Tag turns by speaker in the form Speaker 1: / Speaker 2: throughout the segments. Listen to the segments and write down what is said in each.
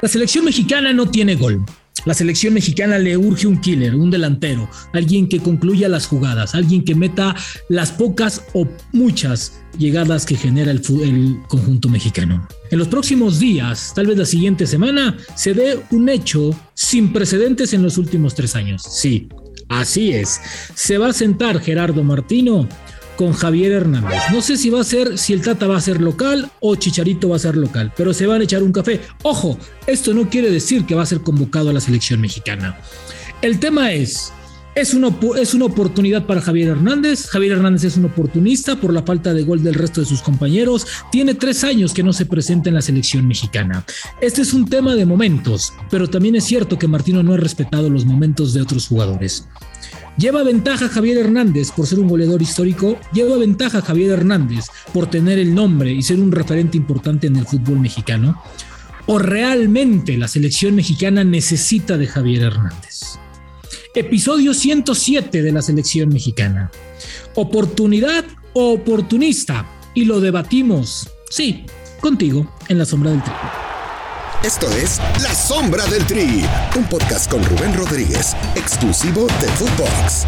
Speaker 1: La selección mexicana no tiene gol. La selección mexicana le urge un killer, un delantero, alguien que concluya las jugadas, alguien que meta las pocas o muchas llegadas que genera el, conjunto mexicano. En los próximos días, tal vez la siguiente semana, se dé un hecho sin precedentes en los últimos tres años. Sí, así es. Se va a sentar Gerardo Martino con Javier Hernández. No sé si va a ser, si el Tata va a ser local o Chicharito va a ser local, pero se van a echar un café. Ojo, esto no quiere decir que va a ser convocado a la selección mexicana. El tema es, es una, es una oportunidad para Javier Hernández. Javier Hernández es un oportunista por la falta de gol del resto de sus compañeros. Tiene tres años que no se presenta en la selección mexicana. Este es un tema de momentos, pero también es cierto que Martino no ha respetado los momentos de otros jugadores. Lleva ventaja Javier Hernández por ser un goleador histórico, lleva ventaja Javier Hernández por tener el nombre y ser un referente importante en el fútbol mexicano. ¿O realmente la selección mexicana necesita de Javier Hernández? Episodio 107 de la selección mexicana. ¿Oportunidad o oportunista? Y lo debatimos, sí, contigo en la sombra del trigo.
Speaker 2: Esto es La Sombra del Tri, un podcast con Rubén Rodríguez, exclusivo de Footbox.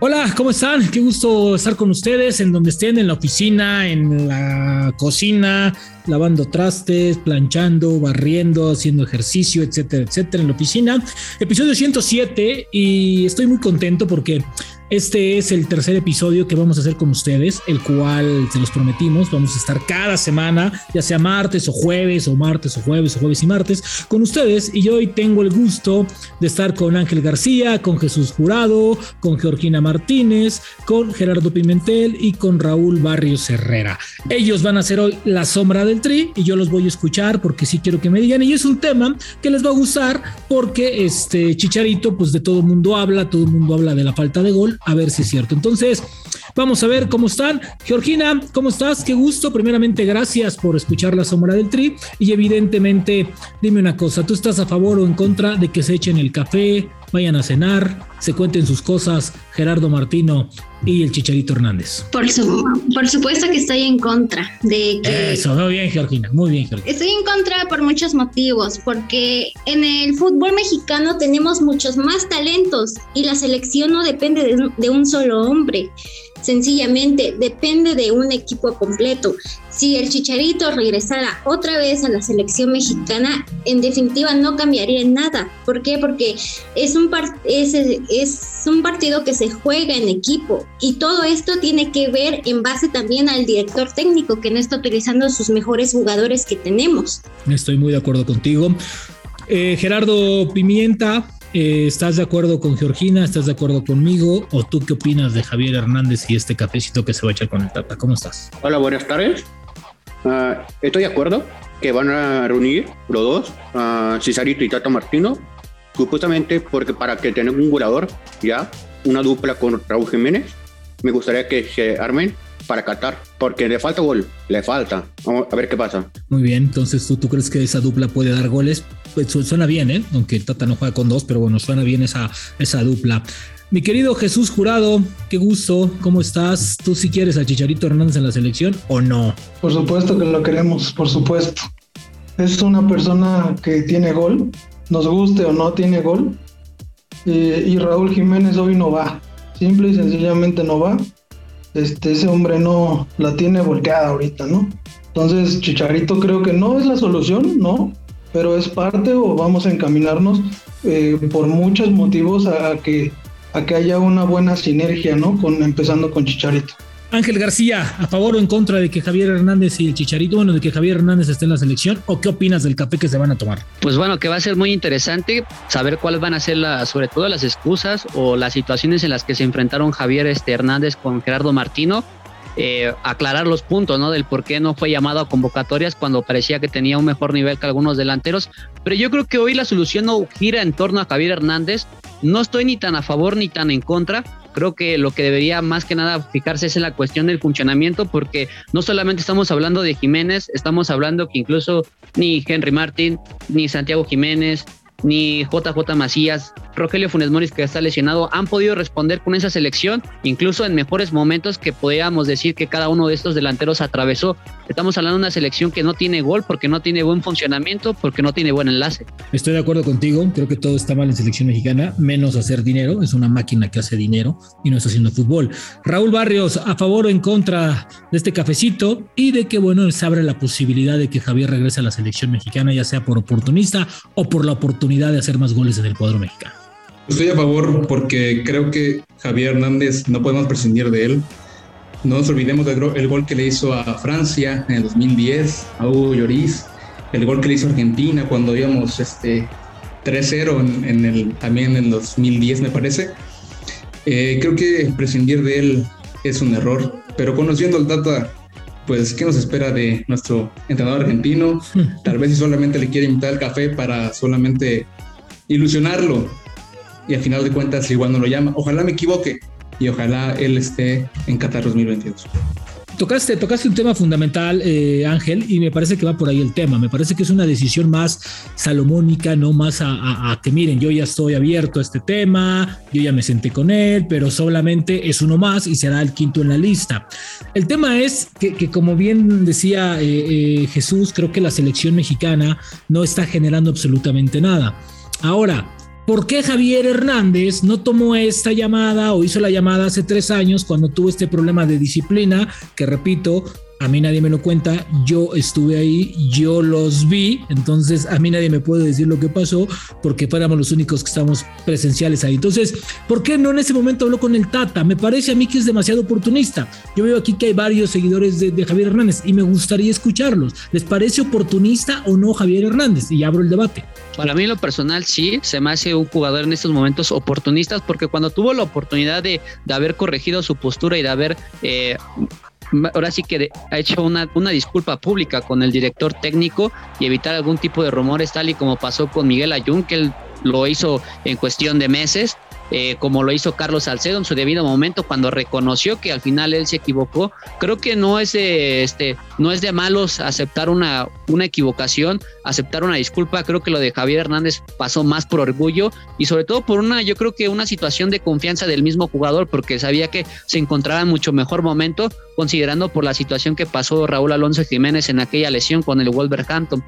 Speaker 1: Hola, ¿cómo están? Qué gusto estar con ustedes en donde estén, en la oficina, en la cocina, lavando trastes, planchando, barriendo, haciendo ejercicio, etcétera, etcétera, en la oficina. Episodio 107 y estoy muy contento porque este es el tercer episodio que vamos a hacer con ustedes, el cual se los prometimos. Vamos a estar cada semana, ya sea martes o jueves, o martes o jueves, o jueves y martes, con ustedes. Y hoy tengo el gusto de estar con Ángel García, con Jesús Jurado, con Georgina Martínez, con Gerardo Pimentel y con Raúl Barrios Herrera. Ellos van a hacer hoy la sombra del tri y yo los voy a escuchar porque sí quiero que me digan. Y es un tema que les va a gustar porque este Chicharito, pues de todo mundo habla, todo el mundo habla de la falta de gol a ver si es cierto. Entonces, vamos a ver cómo están. Georgina, ¿cómo estás? Qué gusto. Primeramente, gracias por escuchar la sombra del tri. Y evidentemente, dime una cosa, ¿tú estás a favor o en contra de que se echen el café, vayan a cenar, se cuenten sus cosas, Gerardo Martino y el Chicharito Hernández.
Speaker 3: Por, su, por supuesto que estoy en contra de que...
Speaker 1: Eso, muy bien, Georgina, muy bien, Georgina.
Speaker 3: Estoy en contra por muchos motivos, porque en el fútbol mexicano tenemos muchos más talentos y la selección no depende de, de un solo hombre sencillamente depende de un equipo completo. Si el Chicharito regresara otra vez a la selección mexicana, en definitiva no cambiaría nada. ¿Por qué? Porque es un, es, es un partido que se juega en equipo y todo esto tiene que ver en base también al director técnico que no está utilizando sus mejores jugadores que tenemos.
Speaker 1: Estoy muy de acuerdo contigo. Eh, Gerardo Pimienta, eh, ¿Estás de acuerdo con Georgina? ¿Estás de acuerdo conmigo? ¿O tú qué opinas de Javier Hernández y este cafecito que se va a echar con el Tata? ¿Cómo estás?
Speaker 4: Hola, buenas tardes. Uh, estoy de acuerdo que van a reunir los dos, uh, Cesarito y Tata Martino, supuestamente porque para que tengan un goleador, ya, una dupla con Raúl Jiménez, me gustaría que se armen para Qatar, porque le falta gol, le falta. Vamos a ver qué pasa.
Speaker 1: Muy bien, entonces tú, tú crees que esa dupla puede dar goles. Pues suena bien, ¿eh? aunque el Tata no juega con dos, pero bueno, suena bien esa, esa dupla. Mi querido Jesús Jurado, qué gusto, ¿cómo estás? ¿Tú si quieres a Chicharito Hernández en la selección o no?
Speaker 5: Por supuesto que lo queremos, por supuesto. Es una persona que tiene gol, nos guste o no tiene gol. Y Raúl Jiménez hoy no va, simple y sencillamente no va este, ese hombre no la tiene volteada ahorita, ¿no? Entonces, Chicharito creo que no es la solución, ¿no? Pero es parte o vamos a encaminarnos eh, por muchos motivos a, que, a que haya una buena sinergia, ¿no? Con, empezando con Chicharito.
Speaker 1: Ángel García, ¿a favor o en contra de que Javier Hernández y el Chicharito, bueno, de que Javier Hernández esté en la selección? ¿O qué opinas del café que se van a tomar?
Speaker 6: Pues bueno, que va a ser muy interesante saber cuáles van a ser las, sobre todo las excusas o las situaciones en las que se enfrentaron Javier este, Hernández con Gerardo Martino. Eh, aclarar los puntos, ¿no? Del por qué no fue llamado a convocatorias cuando parecía que tenía un mejor nivel que algunos delanteros. Pero yo creo que hoy la solución no gira en torno a Javier Hernández. No estoy ni tan a favor ni tan en contra creo que lo que debería más que nada fijarse es en la cuestión del funcionamiento, porque no solamente estamos hablando de Jiménez, estamos hablando que incluso ni Henry Martin, ni Santiago Jiménez, ni JJ Macías, Rogelio Funes Moris que está lesionado, han podido responder con esa selección, incluso en mejores momentos que podríamos decir que cada uno de estos delanteros atravesó. estamos hablando de una selección que no tiene gol porque no tiene buen funcionamiento, porque no tiene buen enlace.
Speaker 1: Estoy de acuerdo contigo, creo que todo está mal en selección mexicana, menos hacer dinero, es una máquina que hace dinero y no está haciendo fútbol. Raúl Barrios, a favor o en contra de este cafecito y de que, bueno, se abre la posibilidad de que Javier regrese a la selección mexicana, ya sea por oportunista o por la oportunidad de hacer más goles en el cuadro mexicano.
Speaker 7: Estoy a favor porque creo que Javier Hernández no podemos prescindir de él. No nos olvidemos del gol que le hizo a Francia en el 2010, a Hugo Lloris, el gol que le hizo a Argentina cuando íbamos este, 3-0 en, el, también en 2010 me parece. Eh, creo que prescindir de él es un error, pero conociendo al Tata, pues, ¿qué nos espera de nuestro entrenador argentino? Tal vez si solamente le quiere invitar al café para solamente ilusionarlo y al final de cuentas igual no lo llama. Ojalá me equivoque y ojalá él esté en Qatar 2022.
Speaker 1: Tocaste, tocaste un tema fundamental, eh, Ángel, y me parece que va por ahí el tema. Me parece que es una decisión más salomónica, no más a, que miren, yo ya estoy abierto a este tema, yo ya me senté con él, pero solamente es uno más y será el quinto en la lista. El tema es que, como bien decía eh, eh, Jesús, creo que la selección mexicana no está generando absolutamente nada. Ahora, ¿Por qué Javier Hernández no tomó esta llamada o hizo la llamada hace tres años cuando tuvo este problema de disciplina? Que repito, a mí nadie me lo cuenta, yo estuve ahí, yo los vi, entonces a mí nadie me puede decir lo que pasó porque fuéramos los únicos que estamos presenciales ahí. Entonces, ¿por qué no en ese momento habló con el Tata? Me parece a mí que es demasiado oportunista. Yo veo aquí que hay varios seguidores de, Javier Hernández y me gustaría escucharlos. ¿Les parece oportunista o no Javier Hernández? Y abro el debate.
Speaker 6: Para mí, lo personal, sí, se me hace un jugador en estos momentos oportunistas, porque cuando tuvo la oportunidad de, de haber corregido su postura y de haber eh, ahora sí que ha hecho una, una disculpa pública con el director técnico y evitar algún tipo de rumores, tal y como pasó con Miguel Ayun, que él lo hizo en cuestión de meses. Eh, como lo hizo Carlos Salcedo en su debido momento cuando reconoció que al final él se equivocó. Creo que no es de, este, no es de malos aceptar una, una equivocación, aceptar una disculpa. Creo que lo de Javier Hernández pasó más por orgullo y sobre todo por una, yo creo que una situación de confianza del mismo jugador, porque sabía que se encontraba en mucho mejor momento, considerando por la situación que pasó Raúl Alonso Jiménez en aquella lesión con el Wolverhampton.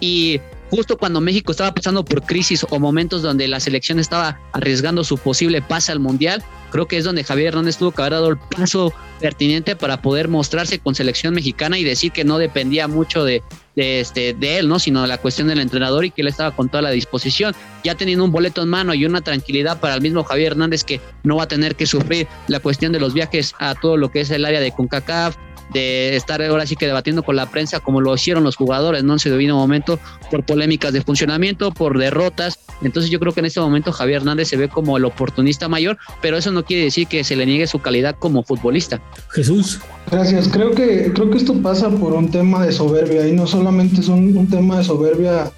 Speaker 6: Y justo cuando México estaba pasando por crisis o momentos donde la selección estaba arriesgando su posible pase al Mundial, creo que es donde Javier Hernández tuvo que haber dado el paso pertinente para poder mostrarse con selección mexicana y decir que no dependía mucho de, este, de él, ¿no? sino de la cuestión del entrenador y que él estaba con toda la disposición, ya teniendo un boleto en mano y una tranquilidad para el mismo Javier Hernández que no va a tener que sufrir la cuestión de los viajes a todo lo que es el área de CONCACAF, de estar ahora sí que debatiendo con la prensa como lo hicieron los jugadores, ¿no? En su debido momento, por polémicas de funcionamiento, por derrotas. Entonces yo creo que en este momento Javier Hernández se ve como el oportunista mayor, pero eso no quiere decir que se le niegue su calidad como futbolista.
Speaker 1: Jesús.
Speaker 5: Gracias. Creo que, creo que esto pasa por un tema de soberbia y no solamente es un, un tema de soberbia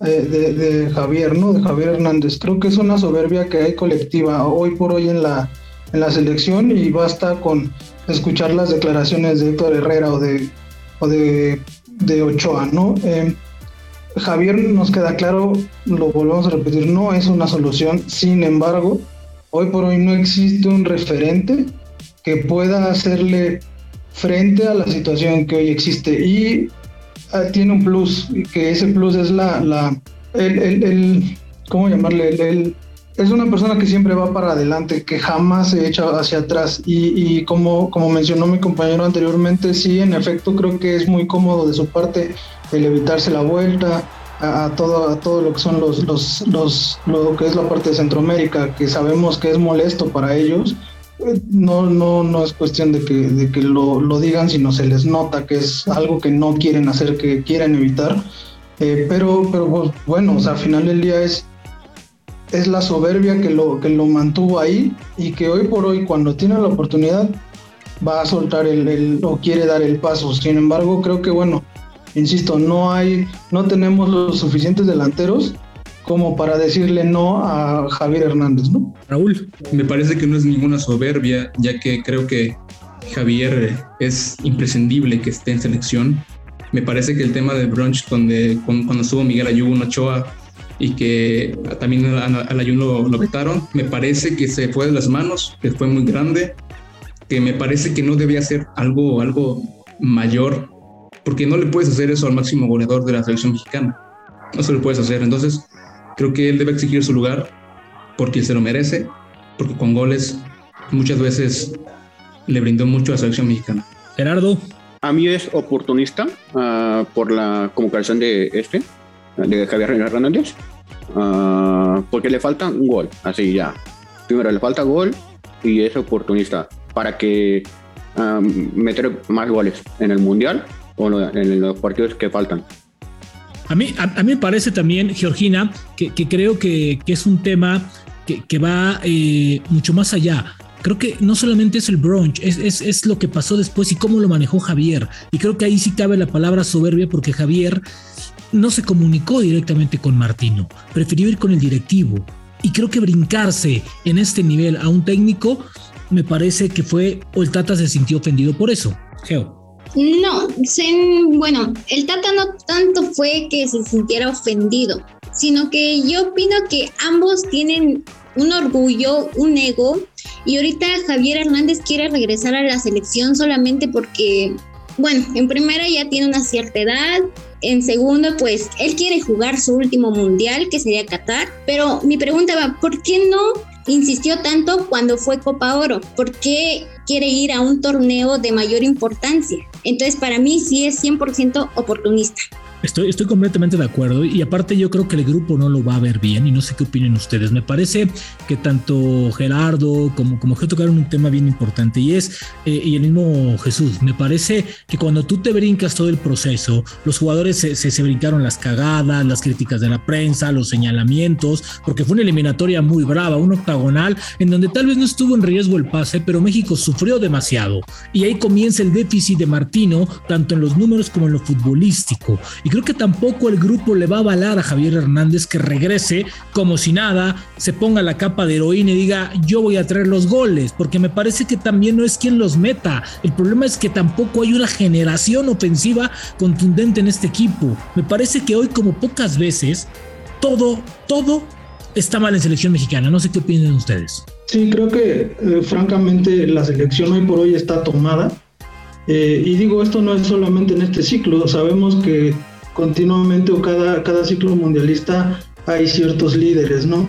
Speaker 5: eh, de, de, Javier, ¿no? De Javier Hernández. Creo que es una soberbia que hay colectiva hoy por hoy en la, en la selección y basta con escuchar las declaraciones de Héctor Herrera o de, o de, de Ochoa, ¿no? Eh, Javier nos queda claro, lo volvemos a repetir, no es una solución, sin embargo, hoy por hoy no existe un referente que pueda hacerle frente a la situación que hoy existe y ah, tiene un plus, que ese plus es la, la el, el, el ¿cómo llamarle? El, es una persona que siempre va para adelante, que jamás se echa hacia atrás. Y, como, como mencionó mi compañero anteriormente, sí, en efecto, creo que es muy cómodo de su parte el evitarse la vuelta a, todo, a todo lo que son los, los, los, lo que es la parte de Centroamérica, que sabemos que es molesto para ellos. No, no, no es cuestión de que, de que lo, lo digan, sino se les nota que es algo que no quieren hacer, que quieren evitar. Eh, pero, pero pues, bueno, o sea, al final del día es es la soberbia que lo, que lo mantuvo ahí y que hoy por hoy cuando tiene la oportunidad va a soltar el, o quiere dar el paso. Sin embargo, creo que bueno, insisto, no hay, no tenemos los suficientes delanteros como para decirle no a Javier Hernández, ¿no?
Speaker 1: Raúl.
Speaker 7: Me parece que no es ninguna soberbia, ya que creo que Javier es imprescindible que esté en selección. Me parece que el tema de brunch, donde cuando estuvo Miguel Ayubo Ochoa, y que también al ayuno lo vetaron. Me parece que se fue de las manos, que fue muy grande, que me parece que no debía ser algo, algo mayor porque no le puedes hacer eso al máximo goleador de la selección mexicana. No se lo puedes hacer. Entonces, creo que él debe exigir su lugar porque se lo merece, porque con goles muchas veces le brindó mucho a la selección mexicana.
Speaker 1: Gerardo.
Speaker 4: A mí es oportunista uh, por la convocación de este, de Javier Hernández, uh, porque le falta un gol, así ya. Primero le falta gol y es oportunista para que uh, meter más goles en el Mundial o en los partidos que faltan.
Speaker 1: A mí, a, mí me parece también, Georgina, que, creo que, que, es un tema que, que va eh, mucho más allá creo que no solamente es el brunch, es, es, es, lo que pasó después y cómo lo manejó Javier. Y creo que ahí sí cabe la palabra soberbia porque Javier no se comunicó directamente con Martino, prefirió ir con el directivo. Y creo que brincarse en este nivel a un técnico me parece que fue, o el Tata se sintió ofendido por eso. Geo.
Speaker 3: No, bueno, el Tata no tanto fue que se sintiera ofendido, sino que yo opino que ambos tienen un orgullo, un ego, y ahorita Javier Hernández quiere regresar a la selección solamente porque, bueno, en primera ya tiene una cierta edad, en segundo, pues él quiere jugar su último mundial, que sería Qatar, pero mi pregunta va, ¿por qué no insistió tanto cuando fue Copa Oro? ¿Por qué quiere ir a un torneo de mayor importancia? Entonces, para mí sí es 100% oportunista.
Speaker 1: Estoy, estoy completamente de acuerdo y aparte yo creo que el grupo no lo va a ver bien y no sé qué opinen ustedes. Me parece que tanto Gerardo como, como que tocaron un tema bien importante y es, eh, y el mismo Jesús, me parece que cuando tú te brincas todo el proceso, los jugadores se, se, se brincaron las cagadas, las críticas de la prensa, los señalamientos, porque fue una eliminatoria muy brava, un octagonal en donde tal vez no estuvo en riesgo el pase, pero México sufrió demasiado y ahí comienza el déficit de Martino, tanto en los números como en lo futbolístico. Y creo que tampoco el grupo le va a avalar a Javier Hernández que regrese como si nada, se ponga la capa de heroína y diga yo voy a traer los goles, porque me parece que también no es quien los meta. El problema es que tampoco hay una generación ofensiva contundente en este equipo. Me parece que hoy como pocas veces todo, todo está mal en selección mexicana. No sé qué opinan ustedes.
Speaker 5: Sí, creo que eh, francamente la selección hoy por hoy está tomada. Eh, y digo, esto no es solamente en este ciclo, sabemos que continuamente o cada, cada ciclo mundialista hay ciertos líderes, ¿no?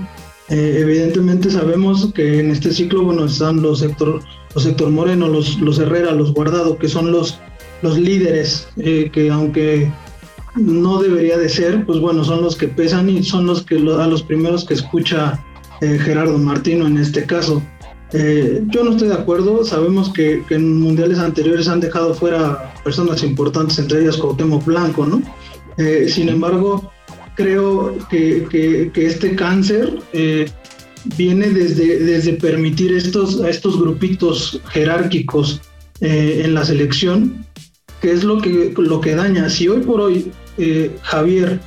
Speaker 5: Eh, evidentemente sabemos que en este ciclo, bueno, están los sector, los sector Moreno, los, los Herrera, los Guardado, que son los, los líderes, eh, que aunque no debería de ser, pues bueno, son los que pesan y son los que a los primeros que escucha eh, Gerardo Martino en este caso. yo no estoy de acuerdo, sabemos que, que, en mundiales anteriores han dejado fuera personas importantes, entre ellas Cuauhtémoc Blanco, ¿no? Eh, sin embargo, creo que, que, este cáncer eh, viene desde, desde permitir estos, a estos grupitos jerárquicos eh, en la selección, que es lo que, lo que daña. Si hoy por hoy Javier,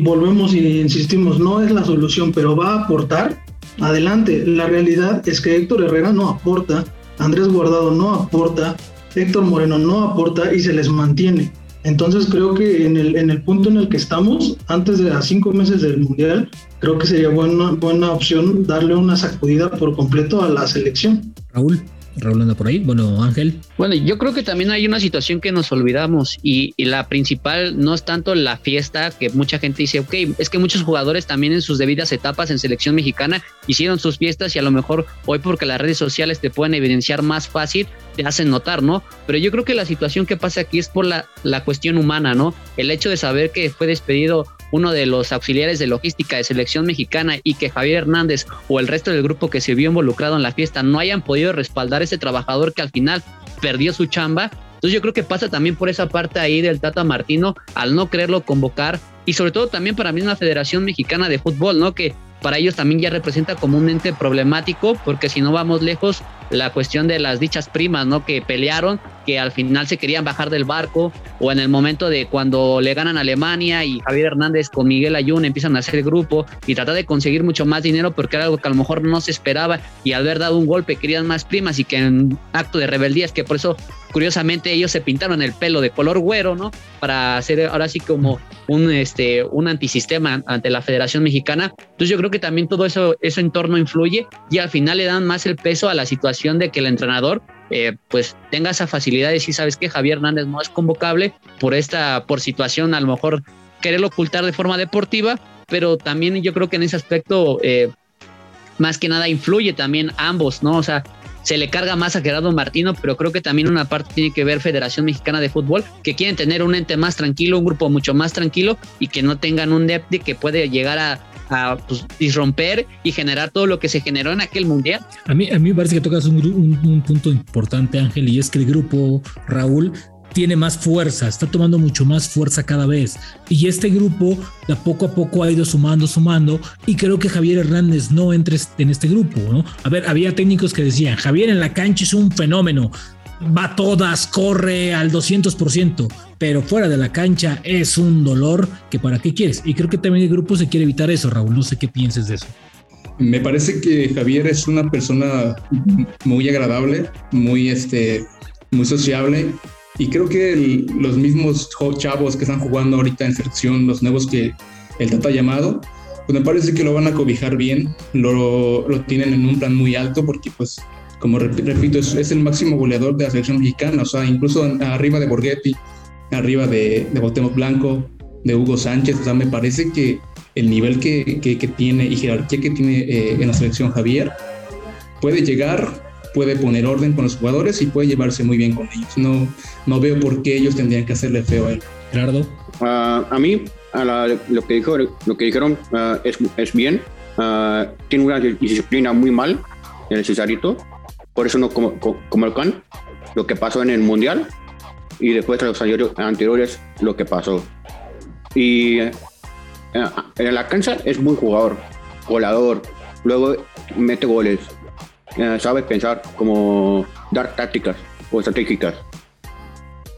Speaker 5: volvemos y insistimos, no es la solución, pero va a aportar, adelante. La realidad es que Héctor Herrera no aporta, Andrés Guardado no aporta, Héctor Moreno no aporta y se les mantiene. Entonces creo que en el, en el punto en el que estamos, antes de a cinco meses del Mundial, creo que sería buena, buena opción darle una sacudida por completo a la selección.
Speaker 1: Raúl. Raúl por ahí. Bueno, Ángel.
Speaker 6: Bueno, yo creo que también hay una situación que nos olvidamos y, y, la principal no es tanto la fiesta, que mucha gente dice, ok, es que muchos jugadores también en sus debidas etapas en selección mexicana hicieron sus fiestas y a lo mejor hoy porque las redes sociales te pueden evidenciar más fácil, te hacen notar, ¿no? Pero yo creo que la situación que pasa aquí es por la, la cuestión humana, ¿no? El hecho de saber que fue despedido uno de los auxiliares de logística de selección mexicana y que Javier Hernández o el resto del grupo que se vio involucrado en la fiesta no hayan podido respaldar ese trabajador que al final perdió su chamba. Entonces yo creo que pasa también por esa parte ahí del Tata Martino al no quererlo convocar y sobre todo también para mí una Federación Mexicana de Fútbol, ¿no? Que para ellos también ya representa como un ente problemático, porque si no vamos lejos, la cuestión de las dichas primas, ¿no? Que pelearon, que al final se querían bajar del barco, o en el momento de cuando le ganan Alemania y Javier Hernández con Miguel Ayun empiezan a hacer grupo y tratar de conseguir mucho más dinero porque era algo que a lo mejor no se esperaba y al haber dado un golpe querían más primas y que en acto de rebeldía es que por eso curiosamente ellos se pintaron el pelo de color güero, ¿no? Para hacer ahora sí como un, este, un antisistema ante la Federación Mexicana. Entonces yo creo que también todo eso, eso entorno influye y al final le dan más el peso a la situación de que el entrenador eh, pues tenga esa facilidad de decir, sabes que Javier Hernández no es convocable por esta, por situación, a lo mejor quererlo ocultar de forma deportiva, pero también yo creo que en ese aspecto, eh, más que nada, influye también ambos, ¿no? O sea, se le carga más a Gerardo Martino, pero creo que también una parte tiene que ver Federación Mexicana de Fútbol, que quieren tener un ente más tranquilo, un grupo mucho más tranquilo y que no tengan un depth que puede llegar a, pues, disromper y generar todo lo que se generó en aquel mundial.
Speaker 1: A mí, a mí me parece que tocas un punto importante, Ángel, y es que el grupo, Raúl, tiene más fuerza, está tomando mucho más fuerza cada vez. Y este grupo de poco a poco ha ido sumando, sumando. Y creo que Javier Hernández no entra en este grupo, ¿no? A ver, había técnicos que decían, Javier en la cancha es un fenómeno, va todas, corre al 200%, pero fuera de la cancha es un dolor que para qué quieres. Y creo que también el grupo se quiere evitar eso, Raúl. No sé qué pienses de eso.
Speaker 7: Me parece que Javier es una persona muy agradable, muy, este, muy sociable y creo que los mismos chavos que están jugando ahorita en selección, los nuevos que el Tata ha llamado, pues me parece que lo van a cobijar bien, lo, lo tienen en un plan muy alto porque pues como repito, es, el máximo goleador de la selección mexicana, o sea, incluso arriba de Borghetti, arriba de, de Blanco, de Hugo Sánchez, o sea, me parece que el nivel que, que, tiene y jerarquía que tiene eh, en la selección Javier puede llegar puede poner orden con los jugadores y puede llevarse muy bien con ellos. No, no veo por qué ellos tendrían que hacerle feo a él.
Speaker 1: Gerardo.
Speaker 4: Ah, a mí, a lo, que dijo, lo que dijeron ah, es, es, bien. Uh, tiene una disciplina muy mal, el Cesarito. Por eso no como, como el Can, lo que pasó en el Mundial y después de los años anteriores lo que pasó. Y en la cancha es muy jugador, goleador, luego mete goles, eh, sabe pensar como dar tácticas o estratégicas.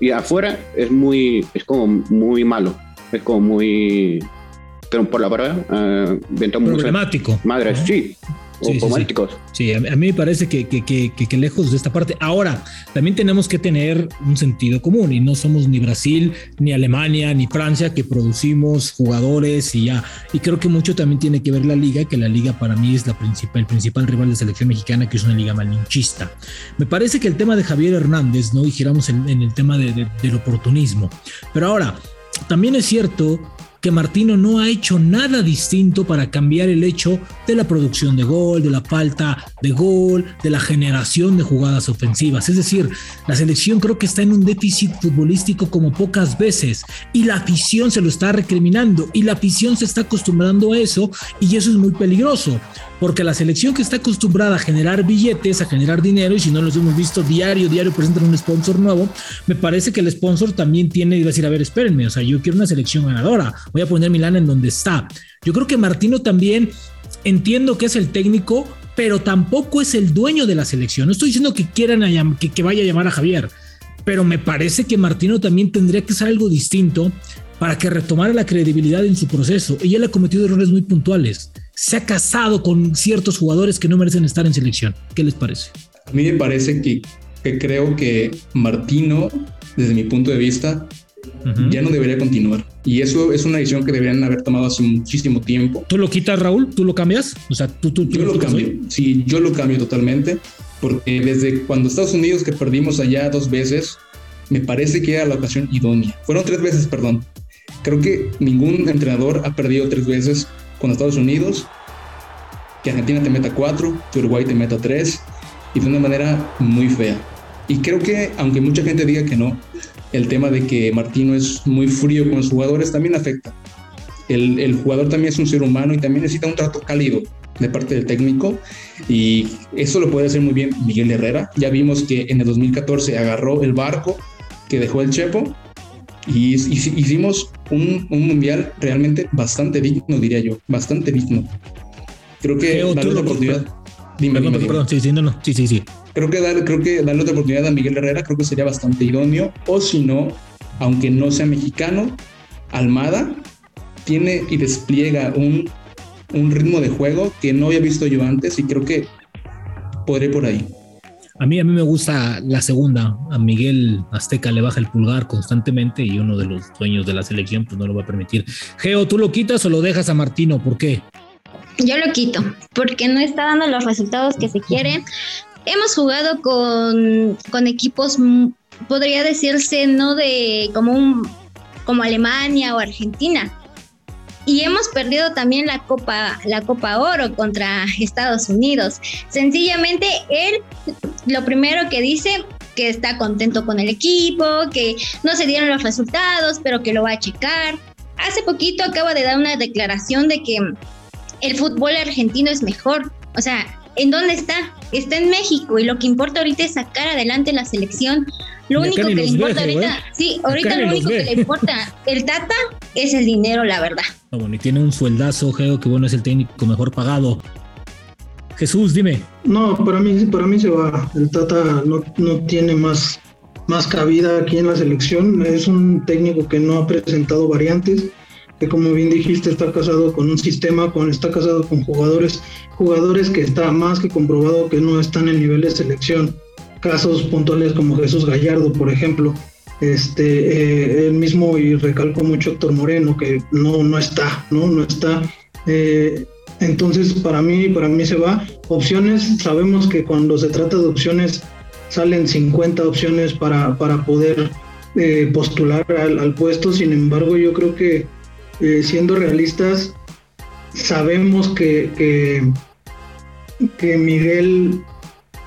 Speaker 4: Y afuera es muy, es como muy malo, es como muy, pero por la verdad, uh,
Speaker 1: problemático.
Speaker 4: Madres, sí,
Speaker 1: sí, Sí, a, mí me parece que, que, que, lejos de esta parte. Ahora, también tenemos que tener un sentido común y no somos ni Brasil, ni Alemania, ni Francia que producimos jugadores y ya. Y creo que mucho también tiene que ver la liga, que la liga para mí es la principal, el principal rival de selección mexicana, que es una liga malinchista. Me parece que el tema de Javier Hernández, ¿no? Y giramos en, el tema de, del oportunismo. Pero ahora, también es cierto que Martino no ha hecho nada distinto para cambiar el hecho de la producción de gol, de la falta de gol, de la generación de jugadas ofensivas. Es decir, la selección creo que está en un déficit futbolístico como pocas veces y la afición se lo está recriminando y la afición se está acostumbrando a eso y eso es muy peligroso porque la selección que está acostumbrada a generar billetes, a generar dinero, y si no los hemos visto diario, diario presentan un sponsor nuevo, me parece que el sponsor también tiene que decir, a ver, espérenme, o sea, yo quiero una selección ganadora, voy a poner Milán en donde está. Yo creo que Martino también entiendo que es el técnico, pero tampoco es el dueño de la selección. No estoy diciendo que quieran que, que vaya a llamar a Javier, pero me parece que Martino también tendría que ser algo distinto para que retomara la credibilidad en su proceso. Y él ha cometido errores muy puntuales se ha casado con ciertos jugadores que no merecen estar en selección. ¿Qué les parece?
Speaker 7: A mí me parece que, creo que Martino, desde mi punto de vista, ya no debería continuar. Y eso es una decisión que deberían haber tomado hace muchísimo tiempo.
Speaker 1: ¿Tú lo quitas, Raúl? ¿Tú lo cambias? O sea, tú, tú,
Speaker 7: yo lo, cambio. Sí, yo lo cambio totalmente. Porque desde cuando Estados Unidos, que perdimos allá dos veces, me parece que era la ocasión idónea. Fueron tres veces, perdón. Creo que ningún entrenador ha perdido tres veces con Estados Unidos, que Argentina te meta cuatro, que Uruguay te meta tres, y de una manera muy fea. Y creo que, aunque mucha gente diga que no, el tema de que Martino es muy frío con los jugadores también afecta. El, el, jugador también es un ser humano y también necesita un trato cálido de parte del técnico y eso lo puede hacer muy bien Miguel Herrera. Ya vimos que en el 2014 agarró el barco que dejó el Chepo y hicimos un, mundial realmente bastante digno, diría yo, bastante digno. Creo que darle otra oportunidad.
Speaker 1: Dime, perdón, sí, sí, no, sí, sí, sí.
Speaker 7: Creo que, darle, creo que darle otra oportunidad a Miguel Herrera creo que sería bastante idóneo. O si no, aunque no sea mexicano, Almada tiene y despliega un, un ritmo de juego que no había visto yo antes y creo que podré por ahí.
Speaker 1: A mí, a mí me gusta la segunda. A Miguel Azteca le baja el pulgar constantemente y uno de los dueños de la selección pues no lo va a permitir. Geo, ¿tú lo quitas o lo dejas a Martino? ¿Por qué?
Speaker 3: Yo lo quito, porque no está dando los resultados que se quieren. hemos jugado con, con equipos, podría decirse, no de como un como Alemania o Argentina. Y hemos perdido también la Copa, la Copa Oro contra Estados Unidos. Sencillamente, él lo primero que dice que está contento con el equipo, que no se dieron los resultados, pero que lo va a checar. Hace poquito acaba de dar una declaración de que el fútbol argentino es mejor. O sea, ¿en dónde está? Está en México y lo que importa ahorita es sacar adelante la selección. Lo único que le importa ahorita, sí, ahorita lo único que le importa el Tata es el dinero, la verdad.
Speaker 1: No, bueno, y tiene un sueldazo, Geo, que bueno, es el técnico mejor pagado. Jesús, dime.
Speaker 5: No, para mí, para mí se va. El Tata no, no tiene más, más cabida aquí en la selección. Es un técnico que no ha presentado variantes que como bien dijiste está casado con un sistema, con, está casado con jugadores, jugadores que está más que comprobado que no están en nivel de selección. Casos puntuales como Jesús Gallardo, por ejemplo, este, eh, mismo y recalco mucho Héctor Moreno, que no, no está, ¿no? No está. Eh, entonces, para mí, para mí se va. Opciones, sabemos que cuando se trata de opciones, salen 50 opciones para, para poder eh, postular al, al, puesto. Sin embargo, yo creo que eh, siendo realistas, sabemos que, que, Miguel,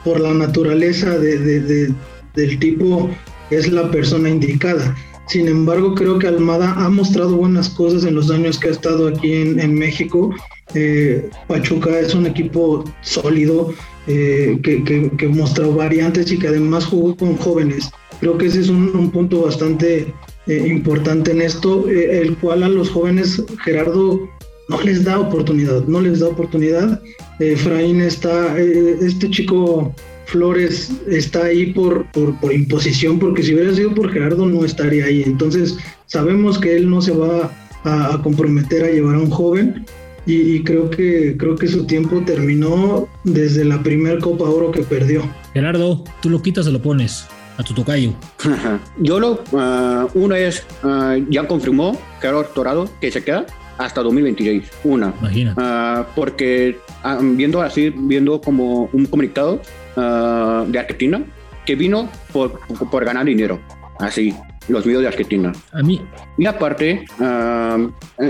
Speaker 5: por la naturaleza de, del tipo, es la persona indicada. Sin embargo, creo que Almada ha mostrado buenas cosas en los años que ha estado aquí en, México. Eh, Pachuca es un equipo sólido, eh, que, que, mostró variantes y que además jugó con jóvenes. Creo que ese es un punto bastante eh, importante en esto, el cual a los jóvenes Gerardo no les da oportunidad, no les da oportunidad. Efraín está, eh, este chico Flores está ahí por, por, imposición, porque si hubiera sido por Gerardo no estaría ahí. Entonces sabemos que él no se va a, comprometer a llevar a un joven y, y, creo que creo que su tiempo terminó desde la primer Copa Oro que perdió.
Speaker 1: Gerardo, tú lo quitas o lo pones a tu tocayo?
Speaker 4: Yo lo, uh, una es, uh, ya confirmó Gerardo Torado que se queda hasta 2026, una.
Speaker 1: Imagina.
Speaker 4: Uh, porque viendo así, viendo como un comunicado de Argentina que vino por, por, ganar dinero, así, los medios de Argentina.
Speaker 1: A mí.
Speaker 4: Y aparte,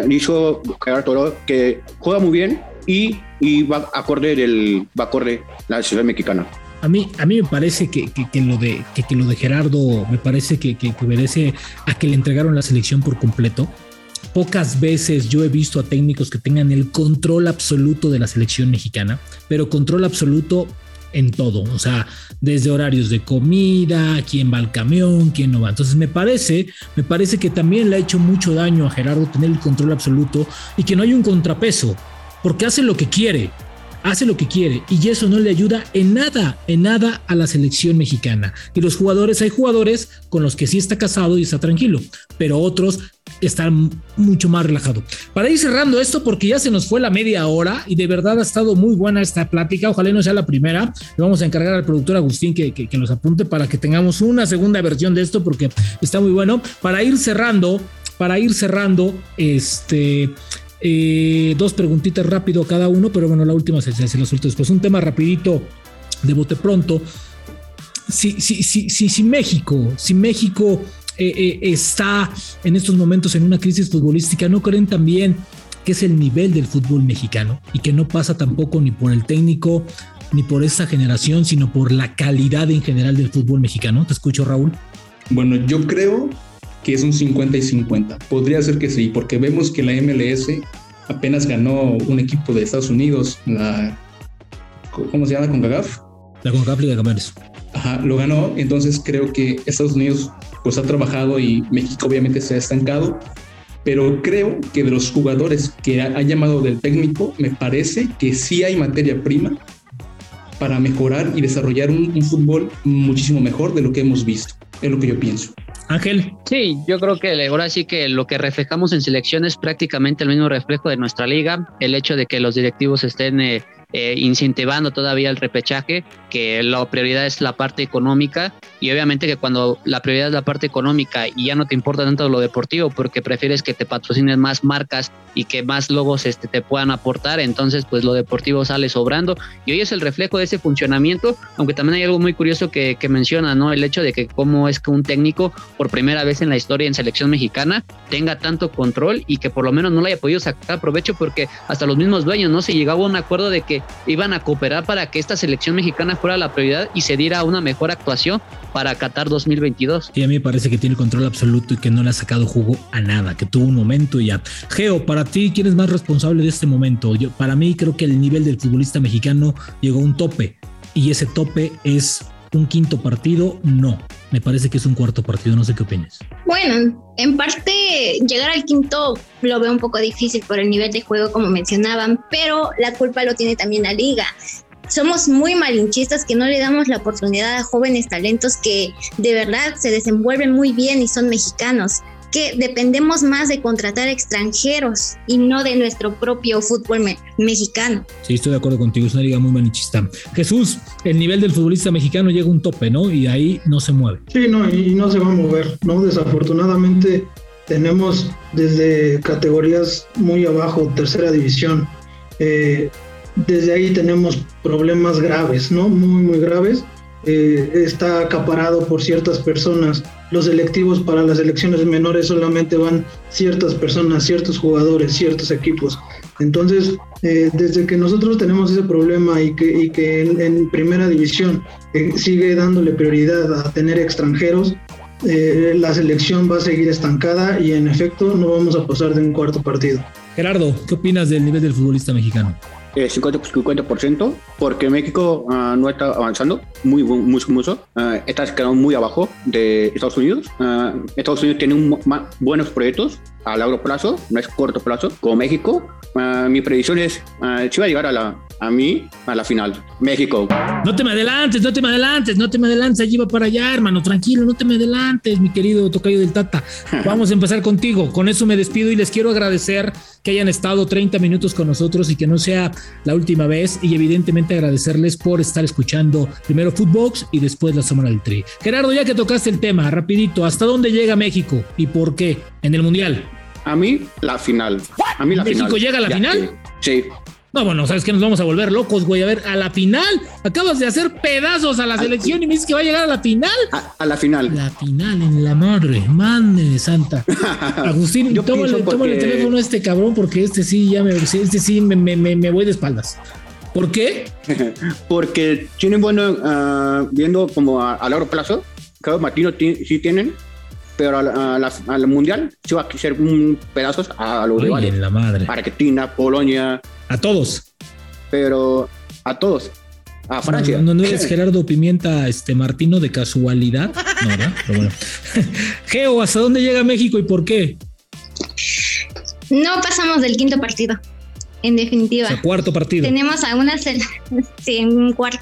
Speaker 4: dijo Gerardo Torado que juega muy bien y, y va acorde del va acorde la ciudad mexicana.
Speaker 1: A mí, a mí me parece que, lo, de, que, lo de Gerardo me parece que, que, obedece a que le entregaron la selección por completo. Pocas veces yo he visto a técnicos que tengan el control absoluto de la selección mexicana, pero control absoluto en todo, o sea, desde horarios de comida, quién va al camión, quién no va. Entonces me parece, me parece que también le ha hecho mucho daño a Gerardo tener el control absoluto y que no hay un contrapeso, porque hace lo que quiere hace lo que quiere y eso no le ayuda en nada, en nada a la selección mexicana. Y los jugadores, hay jugadores con los que sí está casado y está tranquilo, pero otros están mucho más relajados. Para ir cerrando esto, porque ya se nos fue la media hora y de verdad ha estado muy buena esta plática, ojalá no sea la primera, le vamos a encargar al productor Agustín que, que, nos apunte para que tengamos una segunda versión de esto porque está muy bueno. Para ir cerrando, para ir cerrando, este eh, dos preguntitas rápido cada uno, pero bueno, la última se, se la suelto después. Un tema rapidito de bote pronto. Si, si, si, si, México, si México eh, eh, está en estos momentos en una crisis futbolística, ¿no creen también que es el nivel del fútbol mexicano y que no pasa tampoco ni por el técnico ni por esta generación, sino por la calidad en general del fútbol mexicano? Te escucho, Raúl.
Speaker 7: Bueno, yo creo que es un 50 y 50. Podría ser que sí, porque vemos que la MLS apenas ganó un equipo de Estados Unidos, la ¿cómo se llama? CONCACAF.
Speaker 1: La CONCACAF Liga de Campeones.
Speaker 7: Ajá, lo ganó, entonces creo que Estados Unidos pues ha trabajado y México obviamente se ha estancado, pero creo que de los jugadores que ha, llamado del técnico, me parece que sí hay materia prima para mejorar y desarrollar un fútbol muchísimo mejor de lo que hemos visto. Es lo que yo pienso.
Speaker 1: Ángel.
Speaker 6: Sí, yo creo que ahora sí que lo que reflejamos en selección es prácticamente el mismo reflejo de nuestra liga. El hecho de que los directivos estén eh, eh, incentivando todavía el repechaje, que la prioridad es la parte económica y obviamente que cuando la prioridad es la parte económica y ya no te importa tanto lo deportivo porque prefieres que te patrocinen más marcas y que más logos este, te puedan aportar, entonces pues lo deportivo sale sobrando y hoy es el reflejo de ese funcionamiento, aunque también hay algo muy curioso que, que menciona, ¿no? El hecho de que cómo es que un técnico por primera vez en la historia en selección mexicana tenga tanto control y que por lo menos no le haya podido sacar provecho porque hasta los mismos dueños, ¿no? Se llegaba a un acuerdo de que iban a cooperar para que esta selección mexicana fuera la prioridad y se diera una mejor actuación para Qatar 2022.
Speaker 1: Y a mí me parece que tiene control absoluto y que no le ha sacado jugo a nada, que tuvo un momento y ya. Geo, para ti, ¿quién es más responsable de este momento? Yo, para mí creo que el nivel del futbolista mexicano llegó a un tope y ese tope es un quinto partido, no. Me parece que es un cuarto partido, no sé qué opinas.
Speaker 3: Bueno, en parte llegar al quinto lo veo un poco difícil por el nivel de juego, como mencionaban, pero la culpa lo tiene también la liga. Somos muy malinchistas que no le damos la oportunidad a jóvenes talentos que de verdad se desenvuelven muy bien y son mexicanos que dependemos más de contratar extranjeros y no de nuestro propio fútbol mexicano.
Speaker 1: Sí, estoy de acuerdo contigo, es una liga muy manichista. Jesús, el nivel del futbolista mexicano llega a un tope, ¿no? Y ahí no se mueve.
Speaker 5: Sí, no, y no se va a mover, ¿no? Desafortunadamente tenemos desde categorías muy abajo, tercera división, eh, desde ahí tenemos problemas graves, ¿no? Muy, muy graves. Eh, está acaparado por ciertas personas. Los selectivos para las elecciones menores solamente van ciertas personas, ciertos jugadores, ciertos equipos. Entonces, eh, desde que nosotros tenemos ese problema y que, y en, primera división eh, sigue dándole prioridad a tener extranjeros, la selección va a seguir estancada y en efecto no vamos a pasar de un cuarto partido.
Speaker 1: Gerardo, ¿qué opinas del nivel del futbolista mexicano?
Speaker 4: 50%, eh, porque México uh, no está avanzando muy, muy mucho, uh, está quedando muy abajo de Estados Unidos. Uh, Estados Unidos tiene un, buenos proyectos a largo plazo, no es corto plazo, como México. mi predicción es, si va a llegar a la, a mí a la final. México.
Speaker 1: No te me adelantes, no te me adelantes, no te me adelantes, allí va para allá, hermano, tranquilo, no te me adelantes, mi querido Tocayo del Tata. Vamos a empezar contigo. Con eso me despido y les quiero agradecer que hayan estado 30 minutos con nosotros y que no sea la última vez y evidentemente agradecerles por estar escuchando primero Footbox y después la Semana del Tri. Gerardo, ya que tocaste el tema, rapidito, ¿hasta dónde llega México y por qué en el Mundial?
Speaker 4: A mí la final. A mí la
Speaker 1: ¿México llega a la final?
Speaker 4: Sí.
Speaker 1: No, bueno, sabes que nos vamos a volver locos, güey. A ver, a la final. Acabas de hacer pedazos a la selección y me dices que va a llegar a la final.
Speaker 4: A, la final.
Speaker 1: La final en la madre, madre santa. Agustín, tómale, el teléfono a este cabrón porque este sí ya me, este sí me, me, me voy de espaldas. ¿Por qué?
Speaker 4: porque tienen bueno, uh, viendo como a, largo plazo, Carlos Martino sí tienen, pero al mundial sí va a ser un pedazos a los rivales.
Speaker 1: La madre.
Speaker 4: Argentina, Polonia,
Speaker 1: a todos.
Speaker 4: Pero a todos. A Francia.
Speaker 1: No, no, eres Gerardo Pimienta este, Martino de casualidad. No, ¿verdad? Pero bueno. Geo, ¿hasta dónde llega México y por qué?
Speaker 3: No pasamos del quinto partido. En definitiva.
Speaker 1: O cuarto partido.
Speaker 3: Tenemos a una sí, en un cuarto.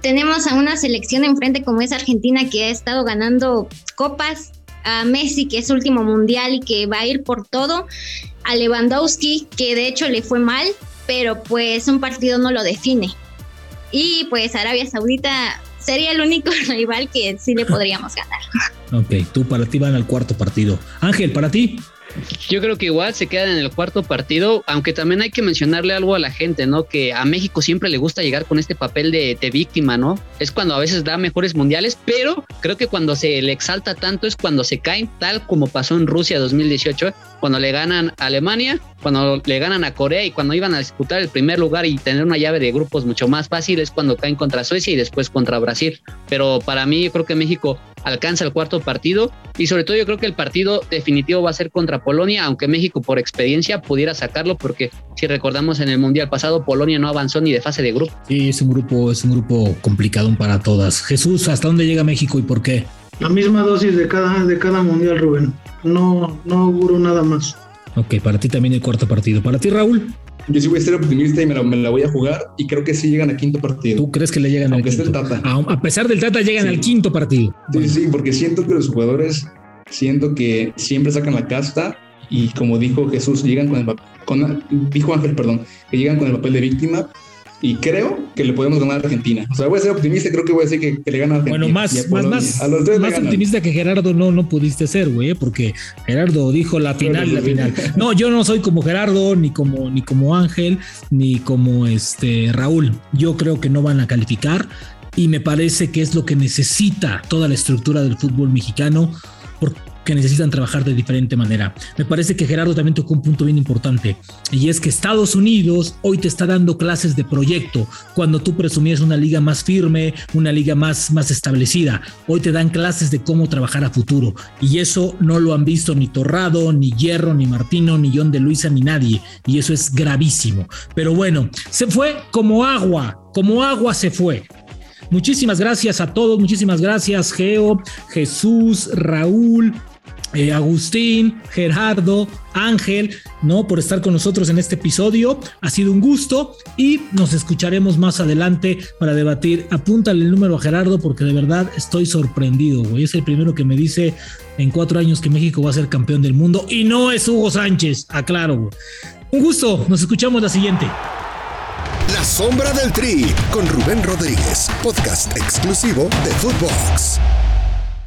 Speaker 3: Tenemos a una selección enfrente como es Argentina que ha estado ganando copas, a Messi que es último mundial y que va a ir por todo, a Lewandowski que de hecho le fue mal, pero pues un partido no lo define. Y pues Arabia Saudita sería el único rival que sí le podríamos ganar.
Speaker 1: Ok, tú para ti van al cuarto partido. Ángel, para ti.
Speaker 6: Yo creo que igual se quedan en el cuarto partido, aunque también hay que mencionarle algo a la gente, ¿no? Que a México siempre le gusta llegar con este papel de, víctima, ¿no? Es cuando a veces da mejores mundiales, pero creo que cuando se le exalta tanto es cuando se caen, tal como pasó en Rusia 2018, cuando le ganan a Alemania, cuando le ganan a Corea y cuando iban a disputar el primer lugar y tener una llave de grupos mucho más fácil es cuando caen contra Suecia y después contra Brasil. Pero para mí creo que México alcanza el cuarto partido y sobre todo yo creo que el partido definitivo va a ser contra Polonia, aunque México por experiencia pudiera sacarlo porque si recordamos en el Mundial pasado Polonia no avanzó ni de fase de grupo.
Speaker 1: Sí, es un grupo, es un grupo complicado para todas. Jesús, ¿hasta dónde llega México y por qué?
Speaker 5: La misma dosis de cada, de cada Mundial, Rubén. No, no auguro nada más.
Speaker 1: Ok, para ti también el cuarto partido. ¿Para ti, Raúl?
Speaker 7: Yo sí voy a ser optimista y me la, voy a jugar y creo que sí llegan al quinto partido.
Speaker 1: ¿Tú crees que le llegan
Speaker 7: al
Speaker 1: quinto?
Speaker 7: Tata.
Speaker 1: A, pesar del Tata llegan al quinto partido.
Speaker 7: Sí, sí, porque siento que los jugadores, siento que siempre sacan la casta y como dijo Jesús, llegan con el con, dijo Ángel, perdón, que llegan con el papel de víctima y creo que le podemos ganar a Argentina. O sea, voy a ser optimista creo que voy a decir que, le gana a Argentina.
Speaker 1: Bueno, más, más, más, optimista que Gerardo no, no pudiste ser, güey, ¿eh? porque Gerardo dijo la final, la final. No, yo no soy como Gerardo, ni como, ni como Ángel, ni como este Raúl. Yo creo que no van a calificar y me parece que es lo que necesita toda la estructura del fútbol mexicano que necesitan trabajar de diferente manera. Me parece que Gerardo también tocó un punto bien importante y es que Estados Unidos hoy te está dando clases de proyecto cuando tú presumías una liga más firme, una liga más, más establecida. Hoy te dan clases de cómo trabajar a futuro y eso no lo han visto ni Torrado, ni Hierro, ni Martino, ni John de Luisa, ni nadie y eso es gravísimo. Pero bueno, se fue como agua, como agua se fue. Muchísimas gracias a todos, muchísimas gracias Geo, Jesús, Raúl, eh, Agustín, Gerardo, Ángel, ¿no? Por estar con nosotros en este episodio. Ha sido un gusto y nos escucharemos más adelante para debatir. Apúntale el número a Gerardo porque de verdad estoy sorprendido, güey. Es el primero que me dice en cuatro años que México va a ser campeón del mundo y no es Hugo Sánchez, aclaro, güey. Un gusto, nos escuchamos la siguiente.
Speaker 2: La sombra del tri con Rubén Rodríguez, podcast exclusivo de Footbox.